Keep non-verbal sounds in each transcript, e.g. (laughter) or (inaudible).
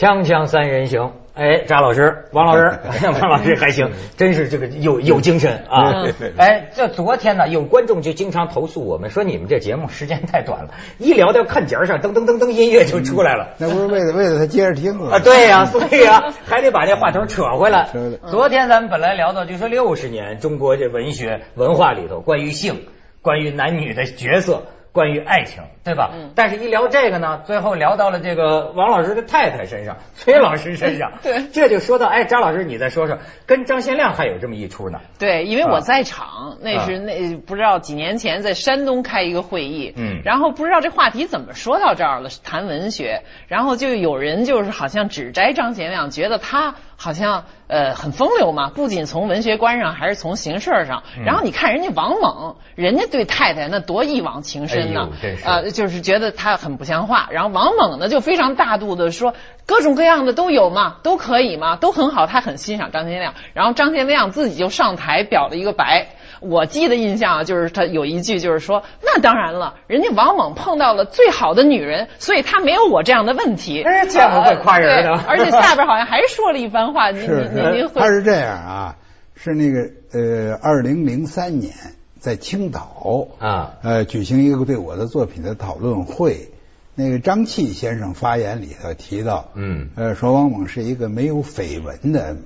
锵锵三人行，哎，扎老师、王老师、(laughs) 王老师还行，真是这个有有精神啊！哎，这昨天呢，有观众就经常投诉我们说，你们这节目时间太短了，一聊到看节上，噔噔噔噔，音乐就出来了。那不是为了为了他接着听吗？啊，对呀，所以啊，还得把这话头 (laughs) 扯回来。昨天咱们本来聊到就说六十年中国这文学文化里头关于性、关于男女的角色。关于爱情，对吧？嗯。但是，一聊这个呢，最后聊到了这个王老师的太太身上，(laughs) 崔老师身上。(laughs) 对。这就说到，哎，张老师，你再说说，跟张贤亮还有这么一出呢。对，因为我在场，那是那不知道几年前在山东开一个会议，嗯，然后不知道这话题怎么说到这儿了，谈文学，然后就有人就是好像指摘张贤亮，觉得他。好像呃很风流嘛，不仅从文学观上，还是从形式上。然后你看人家王猛，人家对太太那多一往情深呢，呃，就是觉得他很不像话。然后王猛呢就非常大度的说，各种各样的都有嘛，都可以嘛，都很好。他很欣赏张天亮，然后张天亮自己就上台表了一个白。我记得印象啊，就是他有一句就是说，那当然了，人家王猛碰到了最好的女人，所以他没有我这样的问题。见过会夸人的，而且下边好像还说了一番话。您您您，他是这样啊，是那个呃，二零零三年在青岛啊，呃，举行一个对我的作品的讨论会，那个张契先生发言里头提到，嗯，呃，说王猛是一个没有绯闻的。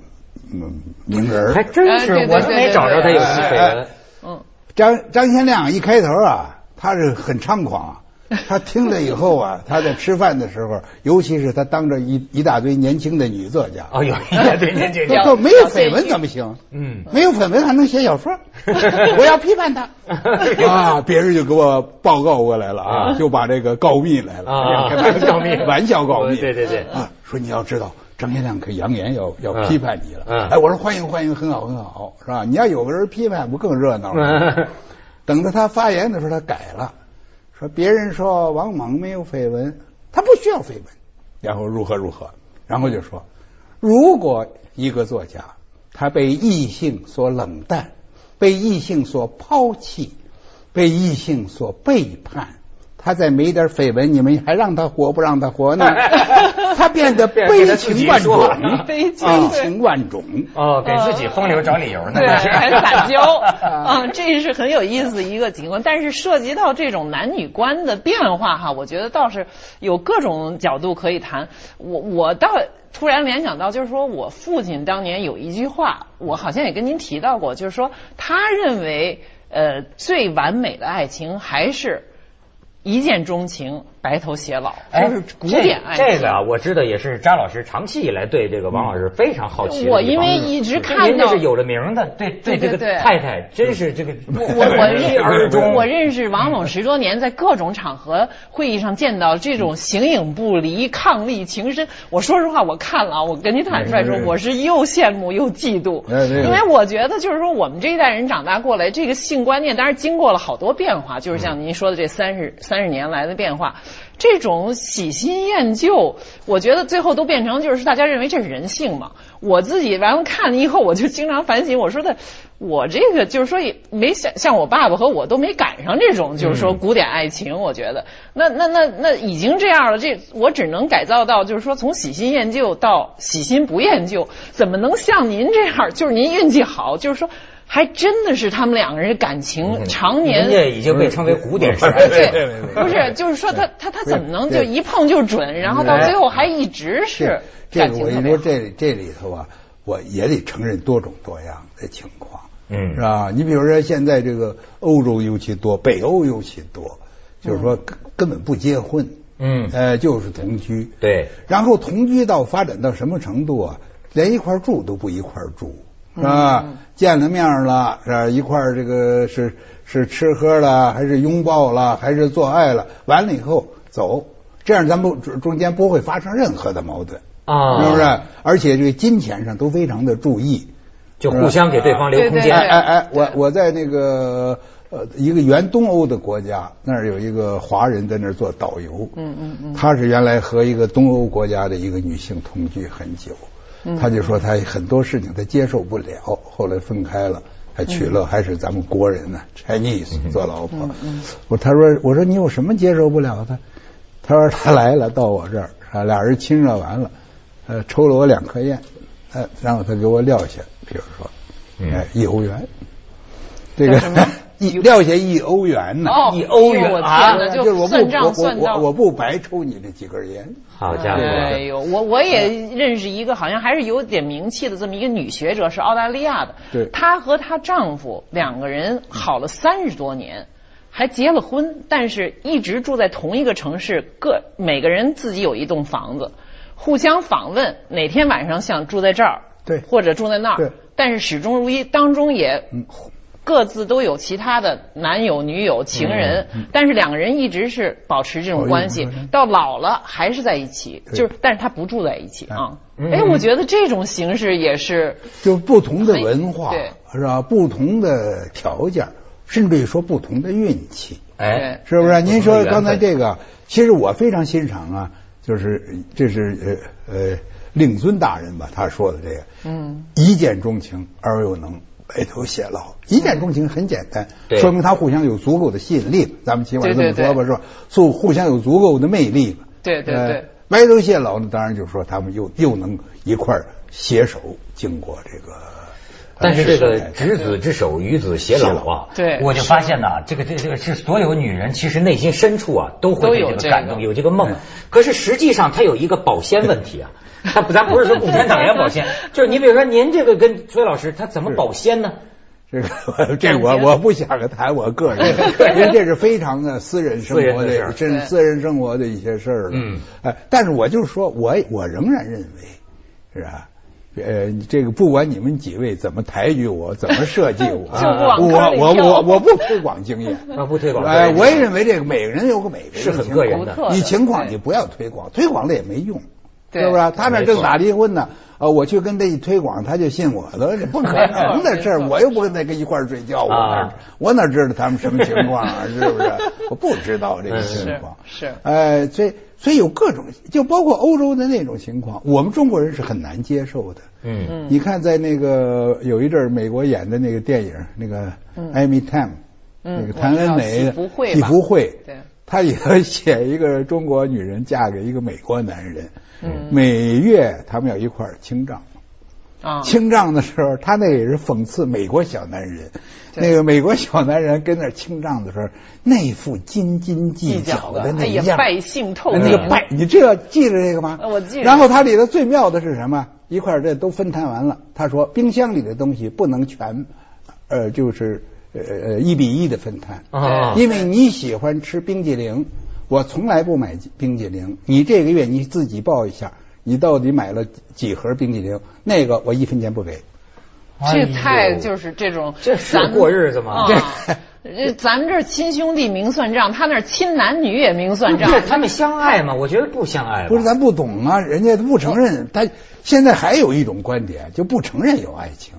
嗯，名人还真是，我都没找着他有绯闻。嗯，张张先亮一开头啊，他是很猖狂。(laughs) 他听了以后啊，他在吃饭的时候，尤其是他当着一一大堆年轻的女作家。哦，有 (laughs) 一大堆年轻作家。(laughs) 没有绯闻怎么行？嗯，没有绯闻还能写小说？我要批判他啊！别人就给我报告过来了啊，就把这个告密来了啊，告密，玩笑告密。对对对啊，说你要知道。张先亮可扬言要要批判你了，哎，我说欢迎欢迎，很好很好，是吧？你要有个人批判，不更热闹吗？等到他发言的时候，他改了，说别人说王蒙没有绯闻，他不需要绯闻，然后如何如何，然后就说，如果一个作家他被异性所冷淡，被异性所抛弃，被异性所背叛。他再没点绯闻，你们还让他活不让他活呢？(laughs) 他变得悲情万种，悲情万种哦，给自己风流找理由呢，对，还撒娇啊，这是很有意思一个情况。但是涉及到这种男女观的变化哈，我觉得倒是有各种角度可以谈。我我倒突然联想到，就是说我父亲当年有一句话，我好像也跟您提到过，就是说他认为呃最完美的爱情还是。一见钟情，白头偕老，就是古典爱情。这个啊，我知道也是张老师长期以来对这个王老师非常好奇。我因为一直看到，您这是有了名的，对对这个太太，真是这个我我 (laughs) 认我认识王总十多年，在各种场合会议上见到这种形影不离、伉俪情深。我说实话，我看了，我跟你坦率说，我是又羡慕又嫉妒，因为我觉得就是说，我们这一代人长大过来，这个性观念当然经过了好多变化，就是像您说的这三十三。三十年来的变化，这种喜新厌旧，我觉得最后都变成就是大家认为这是人性嘛。我自己完了看了以后，我就经常反省，我说的我这个就是说也没像像我爸爸和我都没赶上这种就是说古典爱情，我觉得那那那那已经这样了，这我只能改造到就是说从喜新厌旧到喜新不厌旧，怎么能像您这样？就是您运气好，就是说。还真的是他们两个人感情常年，人家已经被称为古典 (laughs) 时代。对，不是，就是说他他他怎么能就一碰就准，然后到最后还一直是感情这个我跟你说，这这里头啊，我也得承认多种多样的情况，嗯，是吧？你比如说现在这个欧洲尤其多，北欧尤其多，就是说根本不结婚，嗯，呃，就是同居，对，然后同居到发展到什么程度啊？连一块住都不一块住。是吧？见了面了，是吧？一块儿这个是是吃喝了，还是拥抱了，还是做爱了？完了以后走，这样咱们中间不会发生任何的矛盾啊，是不是？而且这个金钱上都非常的注意，就互相给对方留空间。哎哎哎，我我在那个呃一个原东欧的国家，那儿有一个华人在那儿做导游，嗯嗯嗯，他是原来和一个东欧国家的一个女性同居很久。他就说他很多事情他接受不了，后来分开了，还娶了还是咱们国人呢，Chinese 做老婆。我他说我说你有什么接受不了的？他说他来了到我这儿，俩人亲热完了，呃，抽了我两颗烟，呃，然后他给我撂下，比如说，哎，一欧元，这个一撂下一欧元呢，一欧元啊，就是我不我我我不白抽你这几根烟。好家伙！哎呦，我我也认识一个好像还是有点名气的这么一个女学者，是澳大利亚的。对。她和她丈夫两个人好了三十多年，还结了婚，但是一直住在同一个城市，各每个人自己有一栋房子，互相访问，哪天晚上想住在这儿，对，或者住在那儿，对，但是始终如一，当中也。各自都有其他的男友、女友、情人，但是两个人一直是保持这种关系，到老了还是在一起，就是但是他不住在一起啊。哎，我觉得这种形式也是，就不同的文化是吧？不同的条件，甚至于说不同的运气，哎，是不是？您说刚才这个，其实我非常欣赏啊，就是这是呃呃令尊大人吧，他说的这个，嗯，一见钟情而又能。白头偕老，一见钟情很简单，说明他互相有足够的吸引力。咱们起码这么说吧，是吧？互互相有足够的魅力。对对对，白头偕老呢，当然就是说他们又又能一块携手经过这个。但是这个执子之手，与子偕老啊，对，我就发现呢，这个这这个是所有女人其实内心深处啊都会有这个感动，有这个梦。可是实际上它有一个保鲜问题啊。(laughs) 他咱不是说共产党员保鲜，(laughs) 就是你比如说您这个跟崔老师他怎么保鲜呢？这个这我我不想谈我个人，(laughs) 因为这是非常的私人生活的，真私人生活的一些事儿了。嗯，哎，但是我就是说我我仍然认为，是吧？呃，这个不管你们几位怎么抬举我，怎么设计我，(laughs) 我我我我不推广经验，不推广。哎，我也认为这个每个人有个每个人是很个人的，你情况你不要推广，推广了也没用。是不是？他那正打离婚呢，啊，我去跟他一推广，他就信我的，这不可能 (laughs) 的事儿。我又不跟他跟一块儿睡觉，我哪我哪知道他们什么情况啊？(laughs) 是不是？我不知道这个情况。是。哎，所以所以有各种，就包括欧洲的那种情况，我们中国人是很难接受的。嗯。你看，在那个有一阵儿美国演的那个电影，那个《艾米泰姆》，那个谭恩美喜福会，对，他也写一个中国女人嫁给一个美国男人。每月他们要一块儿清账啊，清账的时候，他那也是讽刺美国小男人。那个美国小男人跟那清账的时候，那副斤斤计较的那样，败兴透那个败，你这个记着这个吗？我记。然后他里头最妙的是什么？一块这都分摊完了，他说冰箱里的东西不能全，呃，就是呃呃一比一的分摊啊，因为你喜欢吃冰激凌。我从来不买冰激凌，你这个月你自己报一下，你到底买了几盒冰激凌？那个我一分钱不给。这太就是这种，这是过日子吗？(laughs) 这咱们这亲兄弟明算账，他那亲男女也明算账。他们相爱吗？我觉得不相爱。不是咱不懂啊，人家不承认。他现在还有一种观点，就不承认有爱情。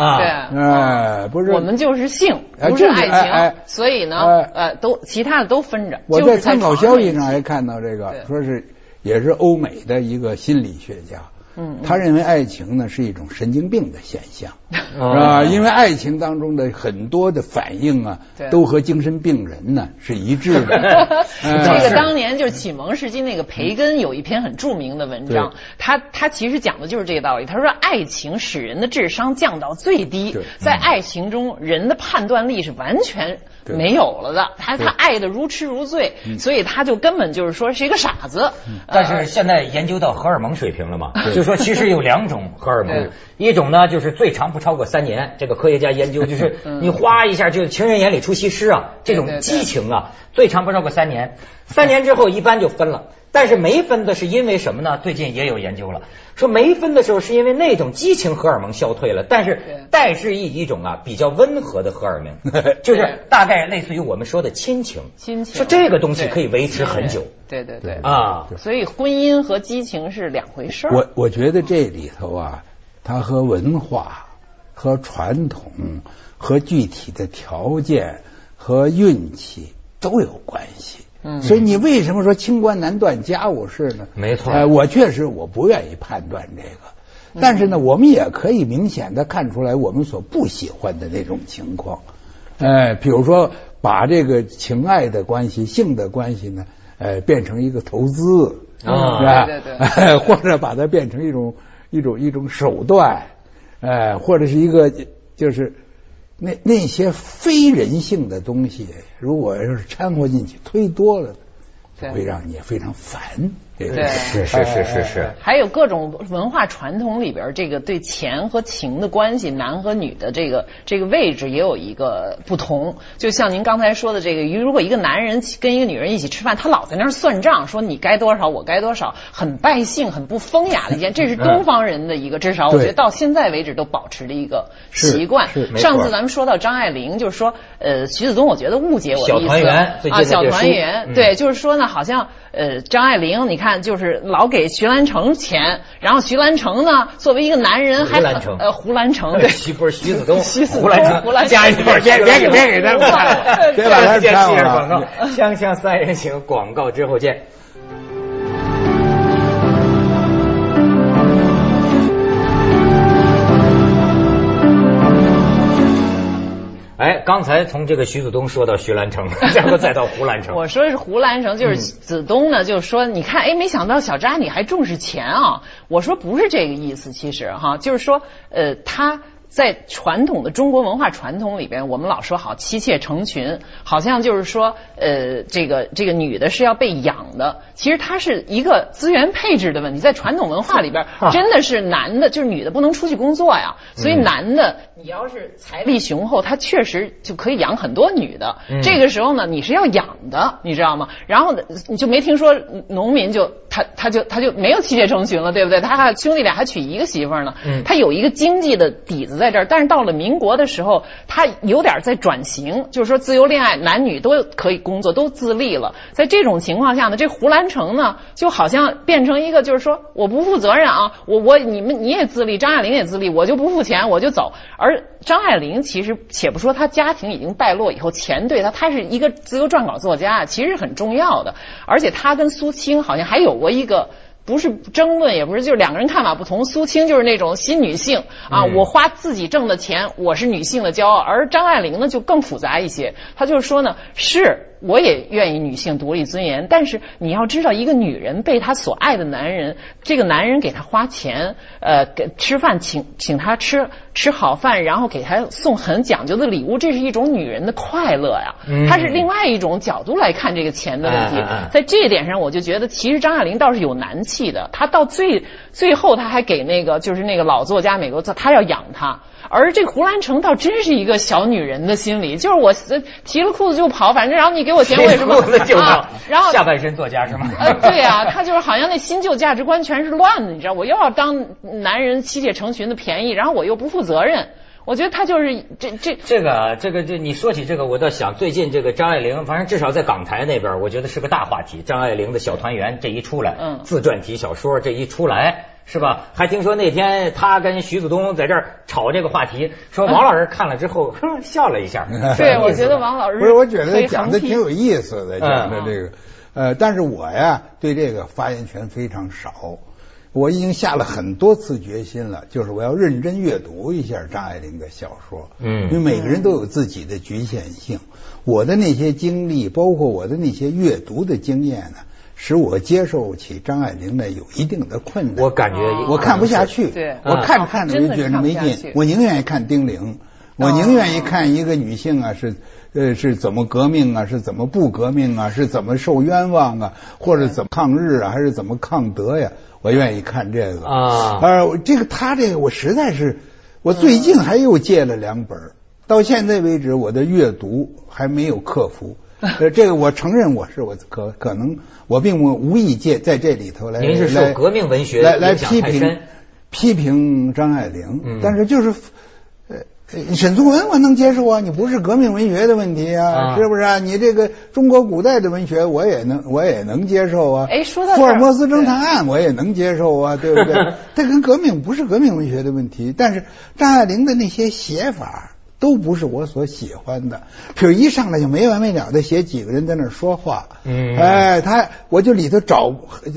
啊，哎，不是，我们就是性，不是爱情，所以呢，呃，都其他的都分着。我在参考消息上还看到这个，说是也是欧美的一个心理学家。嗯，他认为爱情呢是一种神经病的现象，(laughs) 是吧？因为爱情当中的很多的反应啊，都和精神病人呢是一致的。(laughs) (laughs) 这个当年就是启蒙时期那个培根有一篇很著名的文章，他他其实讲的就是这个道理。他说爱情使人的智商降到最低，在爱情中人的判断力是完全。没有了的，他他爱的如痴如醉，所以他就根本就是说是一个傻子。但是现在研究到荷尔蒙水平了嘛，就说其实有两种荷尔蒙，一种呢就是最长不超过三年，这个科学家研究就是 (laughs) 你哗一下就情人眼里出西施啊，这种激情啊最长不超过三年，三年之后一般就分了。但是没分的是因为什么呢？最近也有研究了，说没分的时候是因为那种激情荷尔蒙消退了，但是代之以一种啊比较温和的荷尔蒙，(laughs) 就是大概类似于我们说的亲情。亲情。说这个东西可以维持很久。对对对。啊，所以婚姻和激情是两回事。我我觉得这里头啊，它和文化、和传统、和具体的条件、和运气都有关系。嗯，所以你为什么说清官难断家务事呢？没错，哎，我确实我不愿意判断这个，但是呢，我们也可以明显的看出来我们所不喜欢的那种情况，哎，比如说把这个情爱的关系、性的关系呢，呃，变成一个投资，啊，对对对，(laughs) 或者把它变成一种一种一种手段，哎，或者是一个就是那那些非人性的东西，如果要是掺和进去，忒多了，会让你非常烦。对，是是是是是，还有各种文化传统里边，这个对钱和情的关系，男和女的这个这个位置也有一个不同。就像您刚才说的这个，如果一个男人跟一个女人一起吃饭，他老在那儿算账，说你该多少，我该多少，很败兴、很不风雅的一件。这是东方人的一个，至少我觉得到现在为止都保持的一个习惯。上次咱们说到张爱玲，就是说，呃，徐子东，我觉得误解我的意思啊，小团圆，对，就是说呢，好像。呃，张爱玲，你看，就是老给徐兰成钱，然后徐兰成呢，作为一个男人，还呃胡兰成，对，徐不是徐子东，(laughs) 徐子胡兰成，胡兰加一块，别别给别给他们，别 (laughs) 把他接广告，锵锵三人行，广告之后见。哎，刚才从这个徐子东说到徐兰成，(laughs) 然后再到胡兰成。我说的是胡兰成，就是子东呢，就是说，你看，哎，没想到小扎你还重视钱啊。我说不是这个意思，其实哈，就是说，呃，他。在传统的中国文化传统里边，我们老说好妻妾成群，好像就是说，呃，这个这个女的是要被养的。其实它是一个资源配置的问题。在传统文化里边，真的是男的，就是女的不能出去工作呀。所以男的，你要是财力雄厚，他确实就可以养很多女的。这个时候呢，你是要养的，你知道吗？然后你就没听说农民就他他就他就没有妻妾成群了，对不对？他还兄弟俩还娶一个媳妇呢。他有一个经济的底子。在这儿，但是到了民国的时候，他有点在转型，就是说自由恋爱，男女都可以工作，都自立了。在这种情况下呢，这胡兰成呢，就好像变成一个，就是说我不负责任啊，我我你们你也自立，张爱玲也自立，我就不付钱，我就走。而张爱玲其实，且不说她家庭已经败落以后，钱对她，她是一个自由撰稿作家，其实很重要的。而且她跟苏青好像还有过一个。不是争论，也不是，就是两个人看法不同。苏青就是那种新女性啊，我花自己挣的钱，我是女性的骄傲。而张爱玲呢，就更复杂一些，她就是说呢，是。我也愿意女性独立尊严，但是你要知道，一个女人被她所爱的男人，这个男人给她花钱，呃，给吃饭请请她吃吃好饭，然后给她送很讲究的礼物，这是一种女人的快乐呀。她是另外一种角度来看这个钱的问题。在这一点上，我就觉得其实张爱玲倒是有男气的。她到最最后，她还给那个就是那个老作家美国，她要养她。而这个胡兰成倒真是一个小女人的心理，就是我提了裤子就跑，反正然后你给我钱我也是裤子 (laughs) 就跑，然后下半身作家是吗？呃，对呀，他就是好像那新旧价值观全是乱的，你知道，我又要当男人妻妾成群的便宜，然后我又不负责任，我觉得他就是这这这个这个这你说起这个，我倒想最近这个张爱玲，反正至少在港台那边，我觉得是个大话题。张爱玲的小团圆这一出来，嗯，自传体小说这一出来。是吧？还听说那天他跟徐子东在这儿吵这个话题，说王老师看了之后笑了一下。(laughs) 对，我觉得王老师不是，我觉得讲的挺有意思的，讲的这个呃，但是我呀对这个发言权非常少。我已经下了很多次决心了，就是我要认真阅读一下张爱玲的小说。嗯，因为每个人都有自己的局限性，我的那些经历，包括我的那些阅读的经验呢。使我接受起张爱玲来有一定的困难。我感觉我看不下去。对，我看着看着就觉得没劲。我宁愿意看丁玲，我宁愿意看一个女性啊是呃是怎么革命啊，是怎么不革命啊，是怎么受冤枉啊，或者怎么抗日啊，还是怎么抗德呀？我愿意看这个啊。呃，这个他这个我实在是，我最近还又借了两本，到现在为止我的阅读还没有克服。呃，这个我承认我是我可可能我并不无意借在这里头来，您是受革命文学来来批评批评张爱玲，但是就是呃沈从文我能接受啊，你不是革命文学的问题啊，是不是啊？你这个中国古代的文学我也能我也能接受啊，哎，说到福尔摩斯侦探案我也能接受啊，对不对？(laughs) 这跟革命不是革命文学的问题，但是张爱玲的那些写法。都不是我所喜欢的，比如一上来就没完没了的写几个人在那说话，嗯，哎，他我就里头找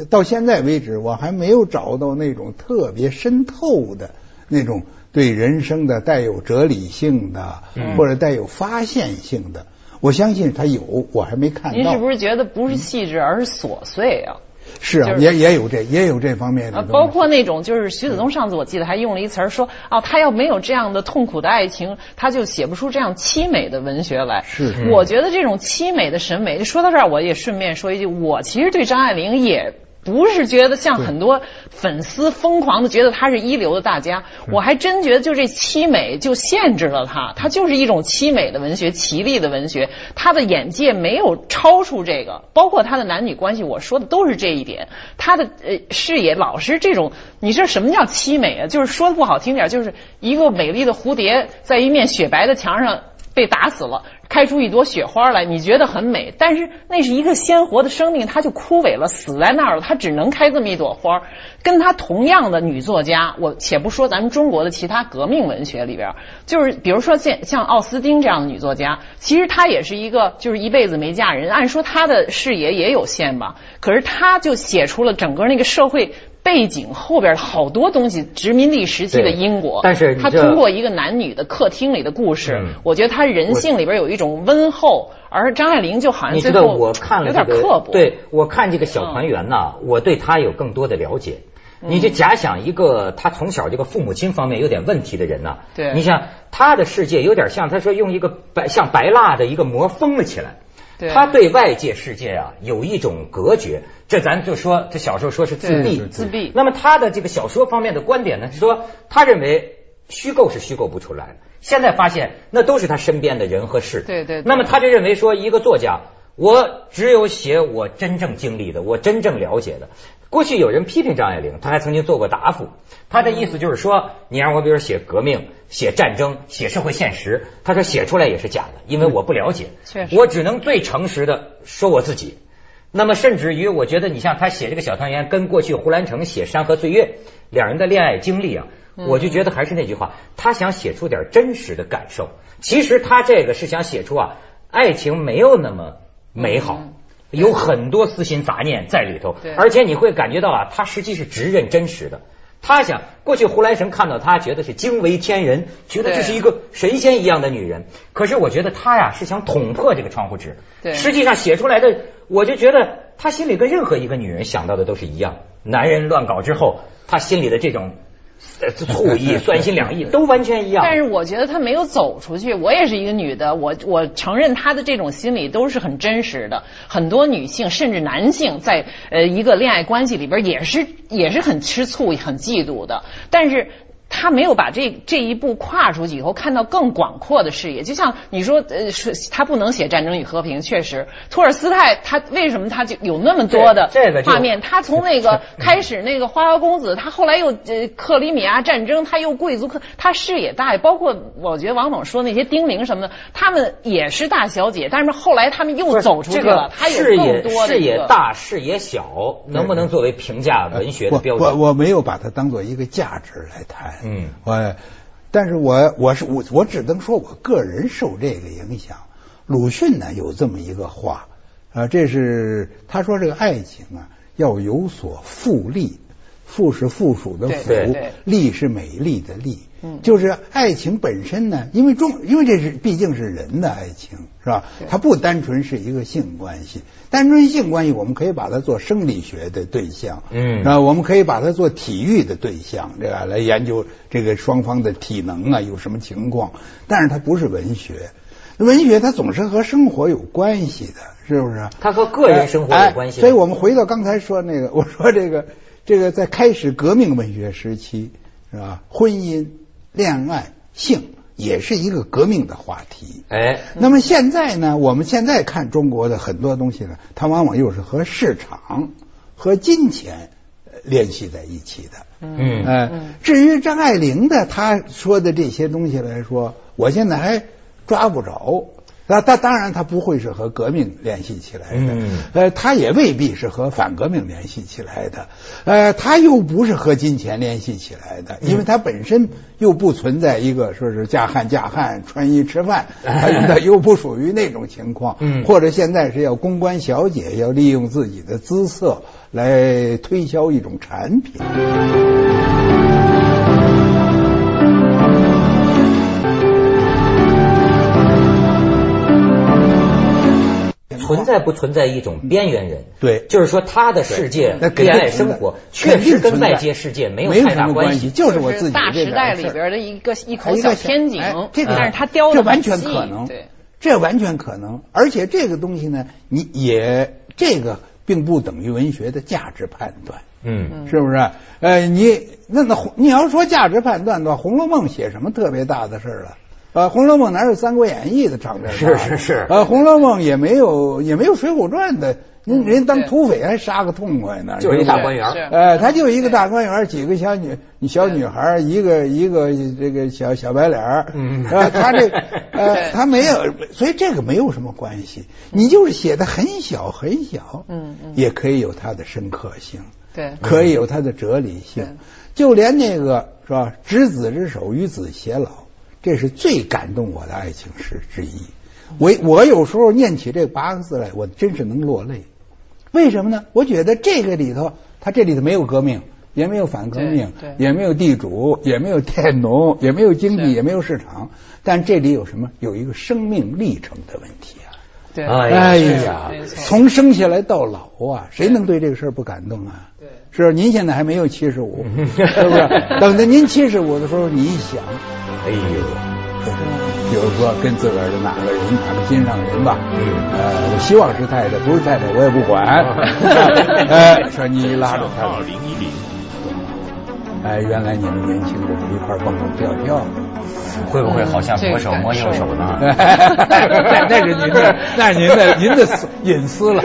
到现在为止，我还没有找到那种特别深透的那种对人生的带有哲理性的，或者带有发现性的。我相信他有，我还没看到。您是不是觉得不是细致，而是琐碎啊？是啊，也也有这也有这方面的。包括那种就是徐子东上次我记得还用了一词儿说，哦，他要没有这样的痛苦的爱情，他就写不出这样凄美的文学来。是，我觉得这种凄美的审美，说到这儿我也顺便说一句，我其实对张爱玲也。不是觉得像很多粉丝疯狂的觉得他是一流的大家，我还真觉得就这凄美就限制了他，他就是一种凄美的文学，奇丽的文学，他的眼界没有超出这个，包括他的男女关系，我说的都是这一点，他的呃视野老是这种，你说什么叫凄美啊？就是说的不好听点，就是一个美丽的蝴蝶在一面雪白的墙上。被打死了，开出一朵雪花来，你觉得很美，但是那是一个鲜活的生命，它就枯萎了，死在那儿了，它只能开这么一朵花。跟他同样的女作家，我且不说咱们中国的其他革命文学里边，就是比如说像像奥斯汀这样的女作家，其实她也是一个就是一辈子没嫁人，按说她的视野也有限吧，可是她就写出了整个那个社会。背景后边好多东西，殖民地时期的英国。但是他通过一个男女的客厅里的故事，我觉得他人性里边有一种温厚，而张爱玲就好像最后我看了有点刻薄。对我看这个小团圆呐，我对他有更多的了解。你就假想一个他从小这个父母亲方面有点问题的人呐，对，你想他的世界有点像他说用一个白像白蜡的一个膜封了起来。他对外界世界啊有一种隔绝，这咱就说这小时候说是自闭，自闭。那么他的这个小说方面的观点呢，是说他认为虚构是虚构不出来的。现在发现那都是他身边的人和事。对对。那么他就认为说，一个作家，我只有写我真正经历的，我真正了解的。过去有人批评张爱玲，她还曾经做过答复。她的意思就是说，你让我比如写革命、写战争、写社会现实，她说写出来也是假的，因为我不了解，我只能最诚实的说我自己。那么甚至于，我觉得你像他写这个小团圆，跟过去胡兰成写《山河岁月》两人的恋爱经历啊，我就觉得还是那句话，他想写出点真实的感受。其实他这个是想写出啊，爱情没有那么美好。有很多私心杂念在里头，而且你会感觉到啊，他实际是直认真实的。他想，过去胡兰成看到他，觉得是惊为天人，觉得这是一个神仙一样的女人。可是我觉得他呀，是想捅破这个窗户纸。实际上写出来的，我就觉得他心里跟任何一个女人想到的都是一样。男人乱搞之后，他心里的这种。醋意、(laughs) 酸心两意都完全一样，但是我觉得他没有走出去。我也是一个女的，我我承认他的这种心理都是很真实的。很多女性甚至男性在呃一个恋爱关系里边也是也是很吃醋、很嫉妒的。但是。他没有把这这一步跨出去以后，看到更广阔的视野。就像你说，呃，是他不能写战争与和平，确实，托尔斯泰他为什么他就有那么多的画面？他从那个 (laughs) 开始那个花花公子，他后来又呃克里米亚战争，他又贵族客，他视野大。包括我觉得王总说那些丁玲什么的，他们也是大小姐，但是后来他们又走出去了。他有更多视野大，视野小，能不能作为评价文学的标准？我我没有把它当做一个价值来谈。嗯，我，但是我我是我我只能说我个人受这个影响。鲁迅呢有这么一个话啊，这是他说这个爱情啊要有所复利，复是附属的附，丽是美丽的丽。就是爱情本身呢，因为中，因为这是毕竟是人的爱情，是吧？它不单纯是一个性关系，单纯性关系我们可以把它做生理学的对象，嗯，啊，我们可以把它做体育的对象，这个来研究这个双方的体能啊有什么情况。但是它不是文学，文学它总是和生活有关系的，是不是？它和个人生活有关系。所以我们回到刚才说那个，我说这个这个在开始革命文学时期，是吧？婚姻。恋爱性也是一个革命的话题，哎，那么现在呢？我们现在看中国的很多东西呢，它往往又是和市场和金钱联系在一起的。嗯，哎，至于张爱玲的她说的这些东西来说，我现在还抓不着。那他当然，他不会是和革命联系起来的，呃，他也未必是和反革命联系起来的，呃，他又不是和金钱联系起来的，因为他本身又不存在一个说是嫁汉嫁汉穿衣吃饭，(laughs) 他又不属于那种情况，或者现在是要公关小姐要利用自己的姿色来推销一种产品。存在不存在一种边缘人？对，就是说他的世界恋爱生活确实跟外界世界没有太大关系，就是我自己大时代里边的一个一口小天井。这个但是他雕的这完全可能，这完全可能。而且这个东西呢，你也这个并不等于文学的价值判断。嗯，是不是？呃，你那那你要说价值判断的话，《红楼梦》写什么特别大的事儿了？呃，《红楼梦》哪有《三国演义》的场面？是是是。呃，《红楼梦》也没有也没有《水浒传》的，人人当土匪还杀个痛快呢。就是一大观园。呃，他就一个大观园，几个小女小女孩，一个一个这个小小白脸儿。嗯。他这 (laughs) 呃，他没有，所以这个没有什么关系。你就是写的很小很小，嗯嗯，也可以有它的深刻性。对。可以有它的哲理性。就连那个是吧？执子之手，与子偕老。这是最感动我的爱情诗之一。我我有时候念起这八个字来，我真是能落泪。为什么呢？我觉得这个里头，它这里头没有革命，也没有反革命，也没有地主，也没有佃农，也没有经济，也没有市场。但这里有什么？有一个生命历程的问题啊！对，哎呀，从生下来到老啊，谁能对这个事儿不感动啊？对，是您现在还没有七十五，是不是？(laughs) 等到您七十五的时候，你一想。哎呦，比如说跟自个儿的哪个人，哪个心上人吧，嗯，呃，我希望是太太，不是太太我也不管。(laughs) 哎，说你拉着他。二零一零。哎，原来你们年轻的时候一块蹦蹦跳跳，会不会好像左手摸右手呢？那 (laughs) 是您的，那是您的，您的隐私了。